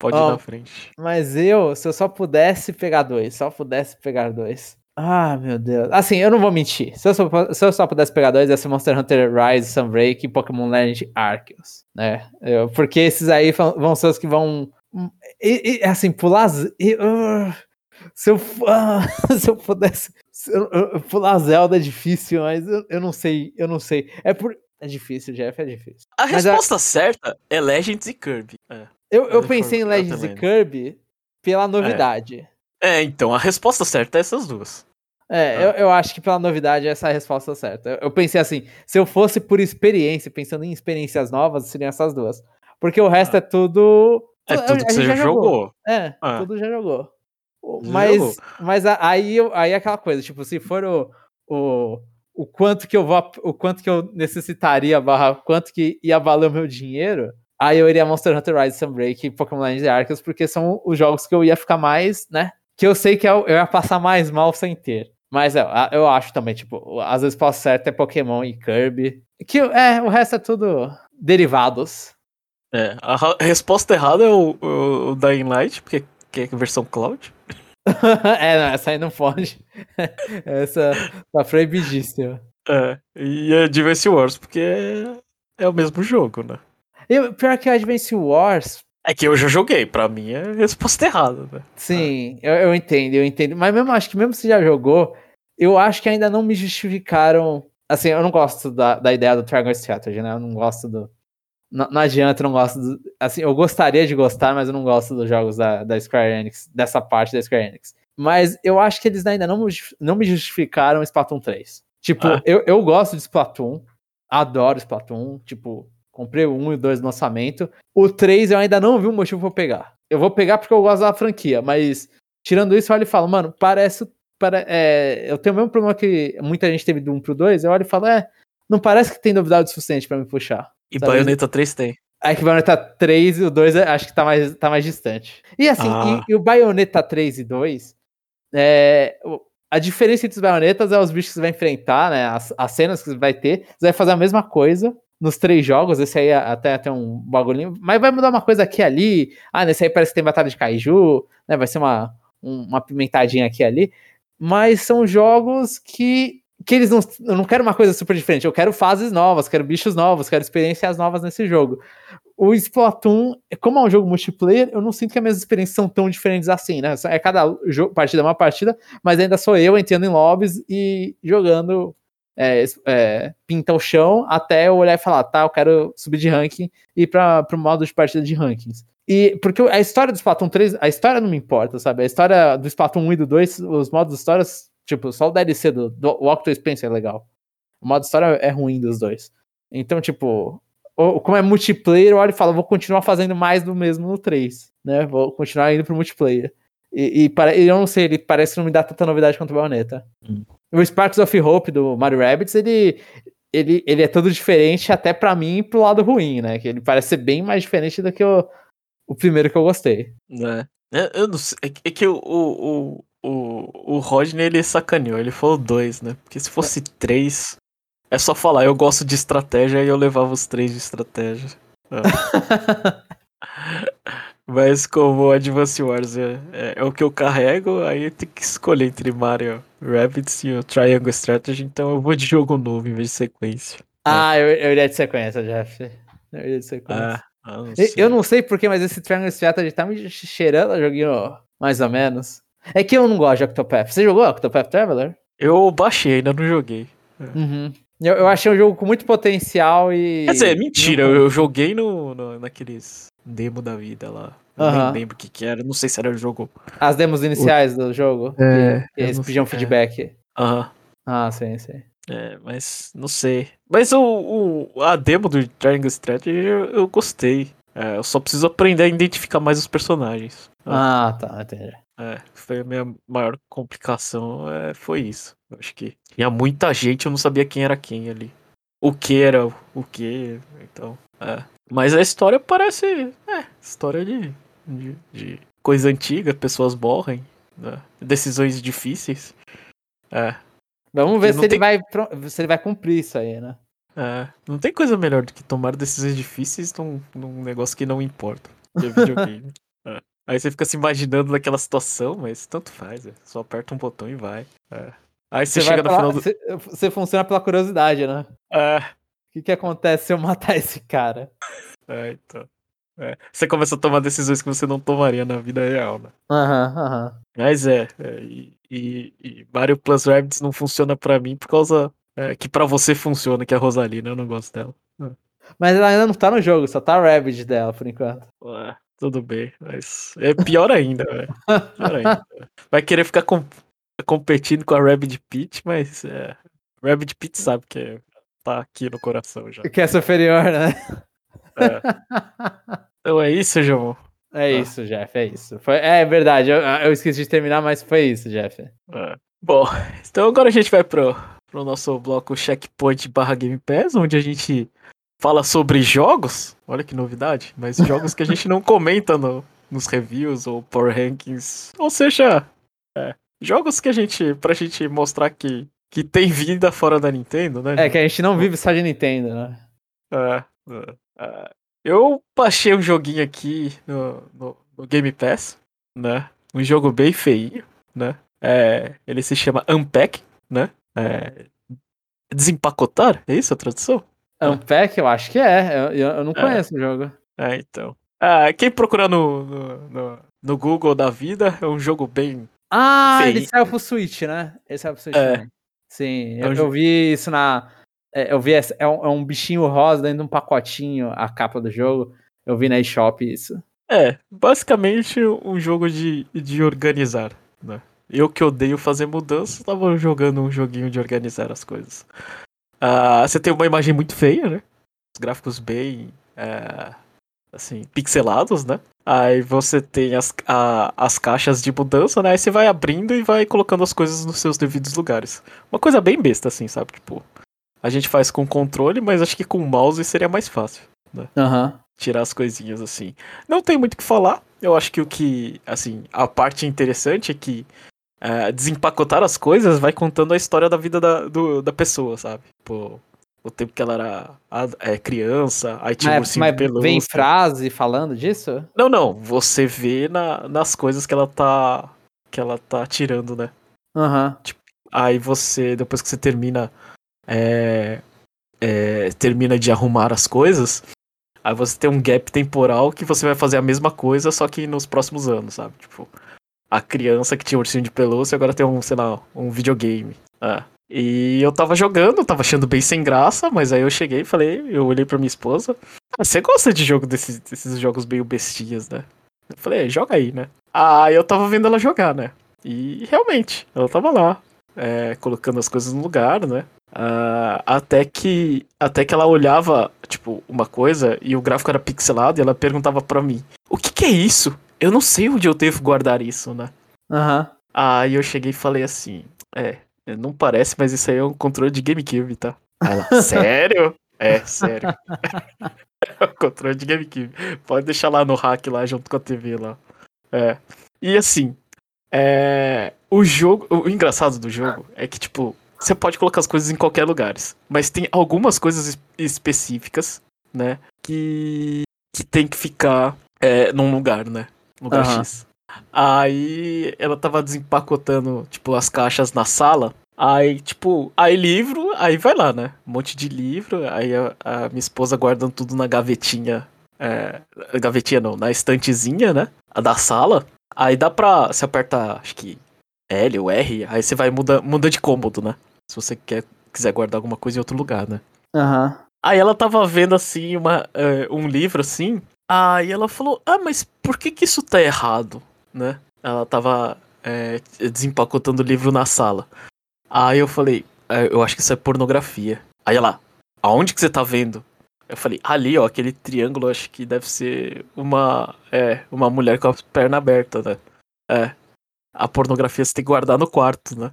Pode Ó, ir na frente. Mas eu, se eu só pudesse pegar dois, só pudesse pegar dois. Ah, meu Deus. Assim, eu não vou mentir. Se eu só, se eu só pudesse pegar dois, ia ser Monster Hunter Rise, Sunbreak e Pokémon Legend Arceus, né? Eu- porque esses aí vão ser os que vão... E, e, assim, pular... e, ah, se, eu, ah, se eu pudesse... se eu- eu- pular Zelda é difícil, mas eu, eu não sei, eu não sei. É por... É difícil, Jeff, é difícil. A Mas a- resposta certa é Legends e Kirby. É. Eu, eu pensei em Legends e. Kirby pela novidade. É, então, a resposta certa é essas duas. É, Ah. eu, eu acho que pela novidade essa é a resposta certa. Eu, pensei assim, se eu fosse por experiência, pensando em experiências novas, seriam essas duas. Porque o resto Ah. é tudo. É tudo que você já jogou. É, Ah. tudo já jogou. Mas, jogou. mas a- aí, aí é aquela coisa, tipo, se for o, o, o quanto que eu vou, o quanto que eu necessitaria, barra, quanto que ia valer o meu dinheiro, aí eu iria Monster Hunter Rise Sunbreak e Pokémon Legends Arceus, porque são os jogos que eu ia ficar mais, né? Que eu sei que eu, eu ia passar mais mal sem ter. Mas é, a- eu acho também, tipo, às vezes posso certo é Pokémon e Kirby. Que é, o resto é tudo derivados. É, a resposta errada é o, o, o Dying Light, porque que é versão cloud. é, não, essa aí não pode. essa tá proibidíssima. É, e a Advance Wars, porque é, é o mesmo jogo, né? Eu, pior que a Advance Wars, É que eu já joguei, pra mim é resposta errada, né? sim, eu, eu entendo, eu entendo. Mas mesmo acho que mesmo se já jogou, eu acho que ainda não me justificaram. Assim, eu não gosto da, da ideia do Triangle Strategy, né? Eu não gosto do. Não, não adianta, eu não gosto do. Assim, eu gostaria de gostar, mas eu não gosto dos jogos da, da Square Enix, dessa parte da Square Enix. Mas eu acho que eles ainda não, não me justificaram Splatoon 3. Tipo, Ah. eu, eu gosto de Splatoon, adoro Splatoon, tipo, comprei o 1 e o 2 no lançamento. O 3 eu ainda não vi um motivo pra eu pegar. Eu vou pegar porque eu gosto da franquia, mas tirando isso, eu olho e falo, mano, parece. Para, é, eu tenho o mesmo problema que muita gente teve do 1 pro 2, eu olho e falo, é, não parece que tem novidade suficiente pra me puxar. E Sabe? Bayonetta 3 tem. Aí que o Bayonetta 3 e o 2 é- acho que tá mais, tá mais distante. E assim, Ah. e, e o Bayonetta 3 e 2, é, o- a diferença entre os baionetas é os bichos que você vai enfrentar, né? As, as cenas que você vai ter. Você vai fazer a mesma coisa nos três jogos. Esse aí é até tem um bagulhinho. Mas vai mudar uma coisa aqui e ali. Ah, nesse aí parece que tem batalha de kaiju, né? Vai ser uma, um- uma pimentadinha aqui e ali. Mas são jogos que. Que eles não. Eu não quero uma coisa super diferente. Eu quero fases novas, quero bichos novos, quero experiências novas nesse jogo. O Splatoon, como é um jogo multiplayer, eu não sinto que as minhas experiências são tão diferentes assim, né? É cada jogo, partida é uma partida, mas ainda sou eu entrando em lobbies e jogando é, é, pinta o chão até eu olhar e falar, tá, eu quero subir de ranking e ir para o modo de partida de rankings. E porque a história do Splatoon 3, a história não me importa, sabe? A história do Splatoon 1 e do 2, os modos de história, tipo, só o DLC do, do Walk to Spencer é legal. O modo história é ruim dos dois. Então, tipo, o- como é multiplayer, eu olho e falo, vou continuar fazendo mais do mesmo no 3, né? Vou continuar indo pro multiplayer. E, e, e eu não sei, ele parece não me dar tanta novidade quanto o Bayonetta. Hum. O Sparks of Hope do Mario Rabbids, ele, ele, ele é todo diferente até pra mim pro lado ruim, né? Que ele parece ser bem mais diferente do que o, o primeiro que eu gostei. né? É, eu não sei. É que- é o, o, o, o Rodney ele sacaneou, ele falou dois, né? Porque se fosse três, é só falar, eu gosto de estratégia e eu levava os três de estratégia. É. Mas como o Advance Wars é, é, é o que eu carrego, aí eu tenho que escolher entre Mario Rabbids e o Triangle Strategy, então eu vou de jogo novo em vez de sequência. ah, eu, eu iria de sequência, Jeff. Eu iria de sequência. Ah, ah, não sei. Eu não sei porquê, mas esse Triangle Strategy tá me cheirando a joguinho mais ou menos. É que eu não gosto de Octopath. Você jogou Octopath Traveler? Eu baixei, ainda não joguei. Uhum. Eu, eu achei um jogo com muito potencial e. Quer dizer, mentira, não- eu, eu joguei no, no- naqueles demo da vida lá. Eu Aham. nem lembro o que, que era, não sei se era o jogo. As demos iniciais do jogo. É, que, eles pediam sei, é. feedback. Aham. Ah, sim, sim. É, mas não sei. Mas o, o- a demo do Triangle Strategy eu, eu gostei. É, eu só preciso aprender a identificar mais os personagens. Ah, tá, entendi. É, foi a minha maior complicação, é, foi isso. Eu acho que tinha muita gente, eu não sabia quem era quem ali. O que era o que, então, é. Mas a história parece, é, história de, de, de coisa antiga, pessoas morrem, né, decisões difíceis. É, Vamos ver se não ele, tem- vai, se ele vai cumprir isso aí, né? é, não tem coisa melhor do que tomar decisões difíceis num, num negócio que não importa, que é videogame. É. Aí você fica se imaginando naquela situação, mas tanto faz, é. só aperta um botão e vai. é. Aí você, Você, chega no final do. você, você funciona pela curiosidade, né? É, O que, que acontece se eu matar esse cara? É, então. É. Você começa a tomar decisões que você não tomaria na vida real, né? Aham, aham. Mas é, é, e, e, e Mario Plus Rabbids não funciona pra mim por causa é, que pra você funciona, que é a Rosalina, eu não gosto dela. Mas ela ainda não tá no jogo, só tá a Rabbit dela por enquanto. Ué, tudo bem, mas é pior ainda, velho. Pior ainda. Vai querer ficar com. competindo com a Rabbit Pit, mas é, Rabbit Pit sabe que é, tá aqui no coração já. Que é superior, né? É. Então é isso, João. É ah. isso, Jeff, é isso. Foi, é verdade, eu, eu, esqueci de terminar, mas foi isso, Jeff. É. Bom, então agora a gente vai pro, pro nosso bloco Checkpoint barra Game Pass, onde a gente fala sobre jogos. Olha que novidade, mas jogos que a gente não comenta no, nos reviews ou Power Rankings. Ou seja, é, jogos que a gente. pra gente mostrar que, que tem vida fora da Nintendo, né? É, que a gente não vive só de Nintendo, né? É, é, é. Eu baixei um joguinho aqui no, no, no, Game Pass, né? Um jogo bem feio, né? É, ele se chama Unpack, né? É, desempacotar, é isso a tradução? Unpack, eu acho que é. Eu, eu não é. conheço o jogo. É, então. Ah, quem procurar no, no, no, Google da vida, é um jogo bem. Ah, feio. ele saiu pro Switch, né? Ele saiu pro Switch é. também. Sim, é eu, eu, vi isso na. É, eu vi, é um, é um bichinho rosa dentro de um pacotinho, a capa do jogo. Eu vi na eShop isso. É, basicamente um jogo de, de organizar, né? Eu que odeio fazer mudanças, tava jogando um joguinho de organizar as coisas. Uh, você tem uma imagem muito feia, né? Os gráficos bem. Uh, assim, pixelados, né? Aí você tem as, a, as caixas de mudança, né? Aí você vai abrindo e vai colocando as coisas nos seus devidos lugares. Uma coisa bem besta, assim, sabe? Tipo, a gente faz com controle, mas acho que com mouse seria mais fácil, né? Uhum. Tirar as coisinhas assim. Não tem muito o que falar. Eu acho que o que, assim, a parte interessante é que uh, desempacotar as coisas vai contando a história da vida da, do, da pessoa, sabe? Tipo, o tempo que ela era é, criança, aí tinha mas, um mas vem frase falando disso? Não, não. Você vê na, nas coisas que ela tá. que ela tá tirando, né? Aham. Uhum. Tipo, aí você, depois que você termina é, é, termina de arrumar as coisas, aí você tem um gap temporal que você vai fazer a mesma coisa, só que nos próximos anos, sabe? Tipo, a criança que tinha um ursinho de pelúcia agora tem um, sei lá, um videogame. Ah. E eu tava jogando, tava achando bem sem graça, mas aí eu cheguei e falei, eu olhei pra minha esposa, ah, você gosta de jogo desses, desses jogos meio bestias, né? Eu falei, é, joga aí, né? Aí eu tava vendo ela jogar, né? E realmente, ela tava lá, é, colocando as coisas no lugar, né? Uh, até que até que ela olhava, tipo, uma coisa e o gráfico era pixelado e ela perguntava para mim: O que, que é isso? Eu não sei onde eu devo guardar isso, né? Aham. Uhum. Aí eu cheguei e falei assim: É, não parece, mas isso aí é um controle de GameCube, tá? Ela, sério? É, sério. é o controle de GameCube. Pode deixar lá no hack lá junto com a TV lá. É. E assim, é, o jogo, o engraçado do jogo é que tipo, você pode colocar as coisas em qualquer lugar. Mas tem algumas coisas específicas, né? Que, que tem que ficar é, num lugar, né? Lugar uhum. X. Aí ela tava desempacotando, tipo, as caixas na sala. Aí, tipo, aí livro, aí vai lá, né? Um monte de livro. Aí a, a minha esposa guardando tudo na gavetinha. É, gavetinha não, na estantezinha, né? A da sala. Aí dá pra. Você aperta, acho que L ou R, aí você vai muda, muda de cômodo, né? Se você quer, quiser guardar alguma coisa em outro lugar, né? Aham. Uhum. Aí ela tava vendo assim uma, uh, um livro assim. Aí ela falou: Ah, mas por que que isso tá errado? Né? Ela tava é, desempacotando o livro na sala. Aí eu falei: é, Eu acho que isso é pornografia. Aí ela: Aonde que você tá vendo? Eu falei: Ali, ó, aquele triângulo, acho que deve ser uma, é, uma mulher com a perna aberta, né? É. A pornografia você tem que guardar no quarto, né?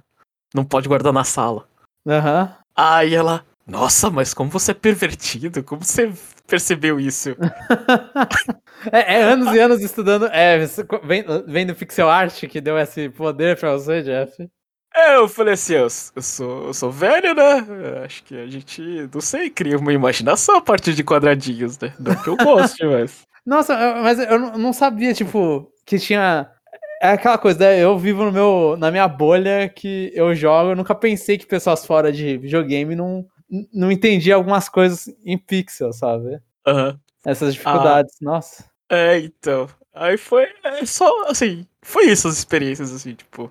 Não pode guardar na sala. Aham. Uhum. Aí ela, nossa, mas como você é pervertido? Como você percebeu isso? é, é, anos e anos estudando. É, vem, vem do pixel art que deu esse poder pra você, Jeff? É, eu falei assim, eu, eu, sou, eu sou velho, né? Acho que a gente, não sei, cria uma imaginação a partir de quadradinhos, né? Não que eu goste, mas. Nossa, mas eu não sabia, tipo, que tinha é aquela coisa, né? Eu vivo no meu, na minha bolha que eu jogo. Eu nunca pensei que pessoas fora de videogame não, não entendiam algumas coisas em pixel, sabe? Uhum. Essas dificuldades, ah, nossa. É, então. Aí foi é só, assim, foi isso as experiências, assim, tipo.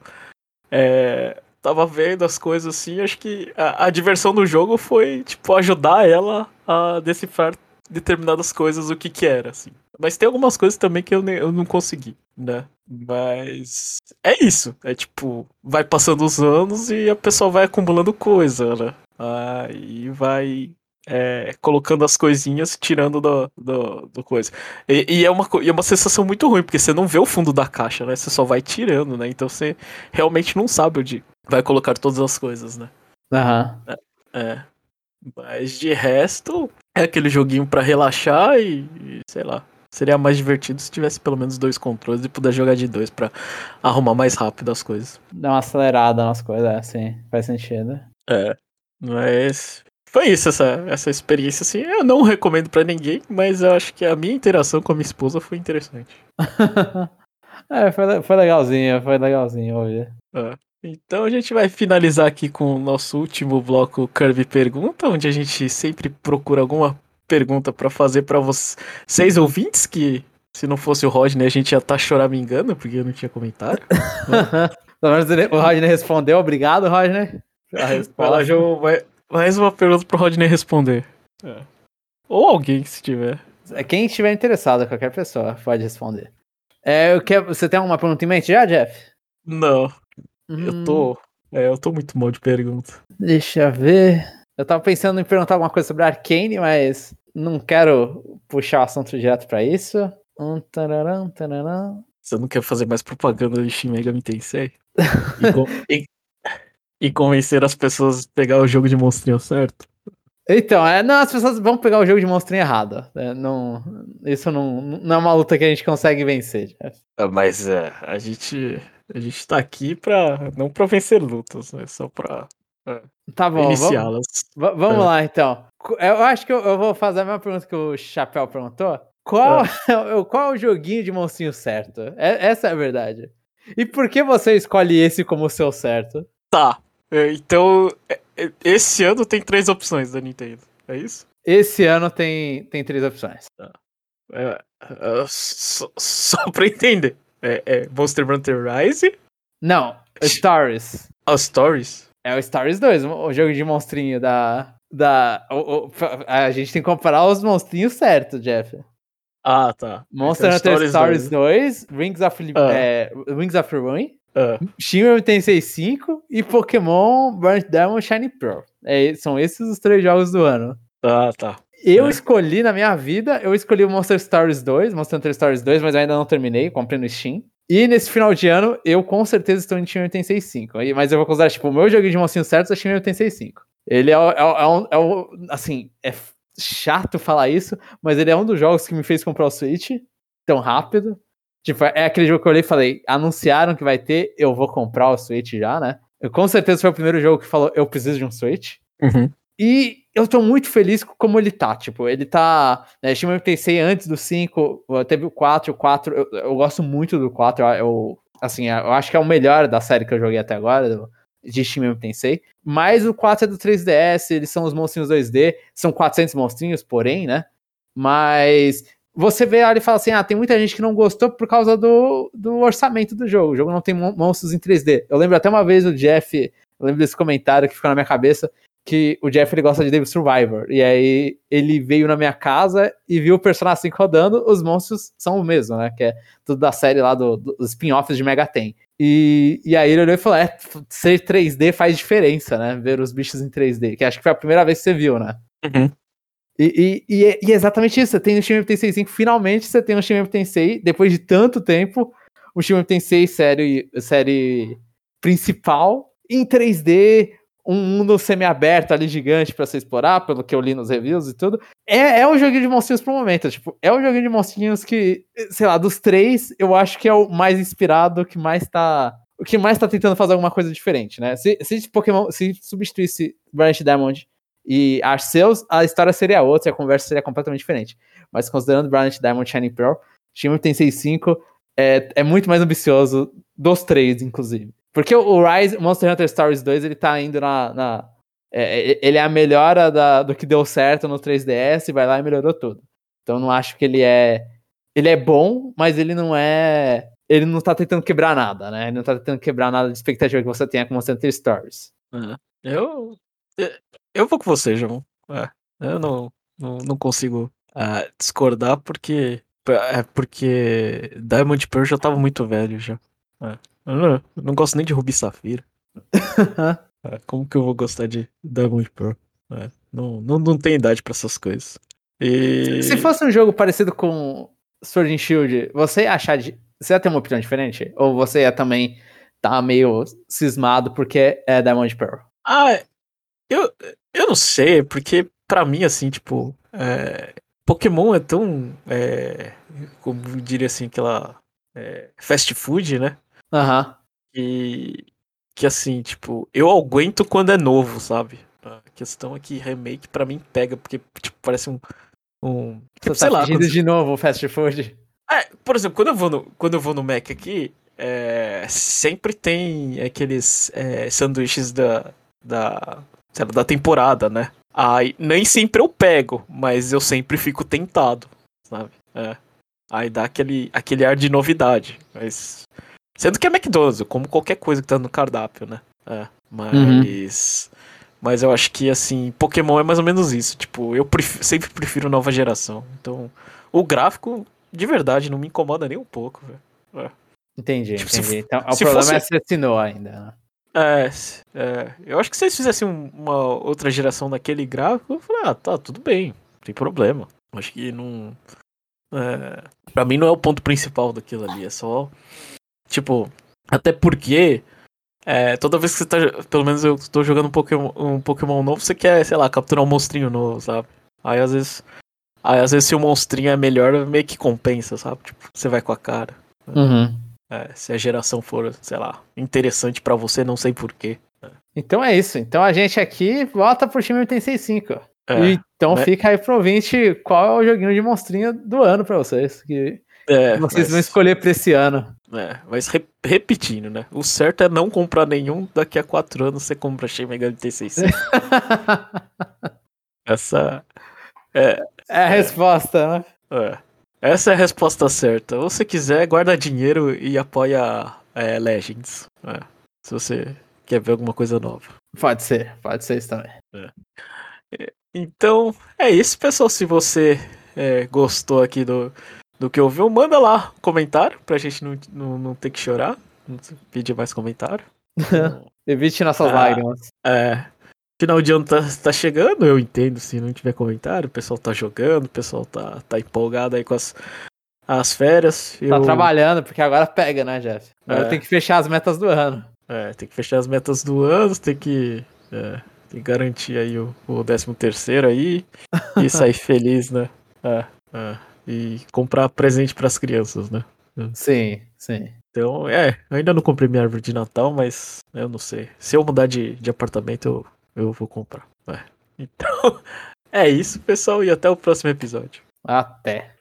É, tava vendo as coisas assim, acho que a, a diversão do jogo foi, tipo, ajudar ela a decifrar determinadas coisas, o que que era, assim. Mas tem algumas coisas também que eu, eu não consegui, né? Mas é isso. É tipo, vai passando os anos e a pessoa vai acumulando coisa, né? Aí vai é, colocando as coisinhas, tirando do, do, do coisa. E, e, é uma, e é uma sensação muito ruim, porque você não vê o fundo da caixa, né? Você só vai tirando, né? Então você realmente não sabe onde vai colocar todas as coisas, né? Aham. Uhum. É, é. Mas de resto, é aquele joguinho para relaxar e, e, sei lá. Seria mais divertido se tivesse pelo menos dois controles e puder jogar de dois para arrumar mais rápido as coisas. Dar uma acelerada nas coisas, é, sim, faz sentido. É. Mas foi isso, essa, essa experiência, assim. Eu não recomendo para ninguém, mas eu acho que a minha interação com a minha esposa foi interessante. é, foi, foi legalzinho, foi legalzinho ouvir. É. Então a gente vai finalizar aqui com o nosso último bloco Curve Pergunta, onde a gente sempre procura alguma pergunta para fazer para vocês ouvintes que se não fosse o Rodney a gente ia estar tá choramingando porque eu não tinha comentário. o Rodney respondeu, obrigado Rodney. Vai lá, João, vai, mais uma pergunta pro Rodney responder. É. Ou alguém, se tiver. É, quem estiver interessado, qualquer pessoa pode responder. É, eu quero, você tem alguma pergunta em mente já, Jeff? Não. Hum. Eu tô. É, eu tô muito mal de pergunta. Deixa eu ver. Eu tava pensando em perguntar alguma coisa sobre Arcane, mas não quero puxar o assunto direto pra isso. Um, tararam, tararam. Você não quer fazer mais propaganda de Shin Megami Tensei? Com, e, convencer as pessoas a pegar o jogo de monstrinho certo? Então, é, não, as pessoas vão pegar o jogo de monstrinho errado. É, não, isso não, não é uma luta que a gente consegue vencer. Ah, mas é, a gente, a gente tá aqui pra, não pra vencer lutas, né? Só pra é, tá bom, iniciá-las. Vamos, vamos é. lá, então. Eu acho que eu, eu, vou fazer a mesma pergunta que o Chapéu perguntou. Qual é, qual é o joguinho de monstrinho certo? É, essa é a verdade. E por que você escolhe esse como o seu certo? Tá, é, então, é, é, esse ano tem três opções da Nintendo, é isso? Esse ano tem, tem três opções. Tá. É, é, só, só pra entender. É, é, Monster Hunter Rise? Não, Stories. Ah, Stories? É o Stories 2, o jogo de monstrinho da. da o, o, a gente tem que comparar os monstrinhos certos, Jeff. Ah, tá. Monster então, Hunter Stories 2, 2 Rings of, ah. é, Rings of Ruin, Uh. Shin Megami Tensei 5 e Pokémon Burnt Diamond Shiny Pearl. É, são esses os três jogos do ano. Ah, tá. Eu é. escolhi na minha vida, eu escolhi o Monster Stories 2, Monster Hunter Stories 2, mas ainda não terminei, comprei no Steam. E nesse final de ano, eu com certeza estou em Shin Megami Tensei 5. Mas eu vou considerar, tipo, o meu jogo de mocinho certo é Shin Megami Tensei 5. Ele é, é, é, um, é um, assim, é chato falar isso, mas ele é um dos jogos que me fez comprar o Switch tão rápido. Tipo, é aquele jogo que eu olhei e falei, anunciaram que vai ter, eu vou comprar o Switch já, né? Eu, com certeza foi o primeiro jogo que falou, eu preciso de um Switch. Uhum. E eu tô muito feliz com como ele tá, tipo, ele tá, né, Megami Tensei antes do 5, teve o 4, o 4, eu, eu gosto muito do 4, eu, assim, eu acho que é o melhor da série que eu joguei até agora, do, de Megami Tensei, mas o 4 é do 3DS, eles são os monstrinhos 2D, são 400 monstrinhos, porém, né, mas você vê ali e fala assim: ah, tem muita gente que não gostou por causa do, do orçamento do jogo. O jogo não tem monstros em 3D. Eu lembro até uma vez o Jeff, lembro desse comentário que ficou na minha cabeça, que o Jeff ele gosta de Devil Survivor. E aí ele veio na minha casa e viu o Persona 5 rodando, os monstros são o mesmo, né? Que é tudo da série lá do, dos spin-offs de Mega Ten. E, e aí ele olhou e falou: é, ser 3D faz diferença, né? Ver os bichos em 3D. Que acho que foi a primeira vez que você viu, né? Uhum. E, e, e, é, e, é, exatamente isso. Você tem o Shin Megami Tensei 5, finalmente você tem o Shin Megami Tensei, depois de tanto tempo, o Shin Megami Tensei série, série principal, em 3D, um mundo semi-aberto ali gigante para você explorar, pelo que eu li nos reviews e tudo. É, é um joguinho de monstrinhos pro momento, tipo, é um joguinho de monstrinhos que, sei lá, dos três, eu acho que é o mais inspirado, que mais tá... O que mais tá tentando fazer alguma coisa diferente, né? Se, se Pokémon, se substituísse Branch Diamond e Arceus, a história seria outra, a conversa seria completamente diferente. Mas considerando Brilliant Diamond Shining Pearl, Shin tem 6.5 é, é muito mais ambicioso dos três, inclusive. Porque o Rise, Monster Hunter Stories 2, ele tá indo na. na é, é, ele é a melhora da, do que deu certo no 3DS, vai lá e melhorou tudo. Então não acho que ele é. Ele é bom, mas ele não é. Ele não tá tentando quebrar nada, né? Ele não tá tentando quebrar nada de expectativa que você tenha com Monster Hunter Stories. Uhum. Eu. Eu vou com você, João. É, eu não, não, não consigo uh, discordar porque É porque Diamond Pearl já tava muito velho já. É. Eu, não, eu não gosto nem de Ruby Safira. É, como que eu vou gostar de Diamond Pearl? É, não, não, não tem idade pra essas coisas. E... Se fosse um jogo parecido com Sword and Shield, você ia achar de. Você ia ter uma opinião diferente? Ou você ia também tá meio cismado porque é Diamond Pearl? Ah, eu, eu não sei, porque pra mim, assim, tipo, é, Pokémon é tão, é, como eu diria assim, aquela é, fast food, né? Aham. E que assim, tipo, eu aguento quando é novo, sabe? A questão é que remake pra mim pega, porque tipo, parece um. um Você sei tá lá. quando- de novo o fast food? É, por exemplo, quando eu vou no, quando eu vou no Mac aqui, é, sempre tem aqueles é, sanduíches da, da, lá, da temporada, né? Aí nem sempre eu pego, mas eu sempre fico tentado, sabe? É. Aí dá aquele, aquele ar de novidade. Mas. Sendo que é McDonald's, eu como qualquer coisa que tá no cardápio, né? É. Mas. Mas eu acho que, assim, Pokémon é mais ou menos isso. Tipo, eu sempre prefiro nova geração. Então, o gráfico, de verdade, não me incomoda nem um pouco, velho. Entendi, Tipo, se entendi. fo- Então, o se problema fosse- é você assinou ainda. né? É, é, eu acho que se eles fizessem um- uma outra geração daquele gráfico, eu falei, ah, tá, tudo bem, não tem problema. Acho que não. É, pra mim não é o ponto principal daquilo ali, é só. Tipo, até porque. é, toda vez que você tá. Pelo menos eu tô jogando um Pokémon, um Pokémon novo, você quer, sei lá, capturar um monstrinho novo, sabe? Aí às vezes. Aí às vezes se o monstrinho é melhor, meio que compensa, sabe? Tipo, você vai com a cara. Uhum. É, se a geração for, sei lá, interessante pra você, não sei porquê. Então é isso. Então a gente aqui volta pro time 865. É, então né? fica aí pro ouvinte qual é o joguinho de monstrinho do ano pra vocês. Que é, vocês mas- vão escolher pra esse ano. É, mas re- repetindo, né? O certo é não comprar nenhum, daqui a quatro anos você compra Shin Megami Tensei 6. Essa É a resposta, né? é, essa é a resposta certa. Ou se quiser, guarda dinheiro e apoia é, Legends. É, se você quer ver alguma coisa nova. Pode ser, pode ser isso também. Então, é isso, pessoal. Se você é, gostou aqui do, do que ouviu, manda lá um comentário pra gente não, não, não ter que chorar. Não pedir mais comentário. Evite nossas Ah. lágrimas. É. Final de ano tá, tá chegando, eu entendo se não tiver comentário. O pessoal tá jogando, o pessoal tá, tá empolgado aí com as, as férias. Tá Eu- trabalhando, porque agora pega, né, Jeff? Agora É. tem que fechar as metas do ano. É, tem que fechar as metas do ano, tem que, é, tem que garantir aí o, o 13 terceiro aí e sair feliz, né? É, é. E comprar presente pras crianças, né? Sim, sim. Então, é, eu ainda não comprei minha árvore de Natal, mas eu não sei. Se eu mudar de, de apartamento, eu, eu vou comprar. É. Então, é isso, pessoal, e até o próximo episódio. Até.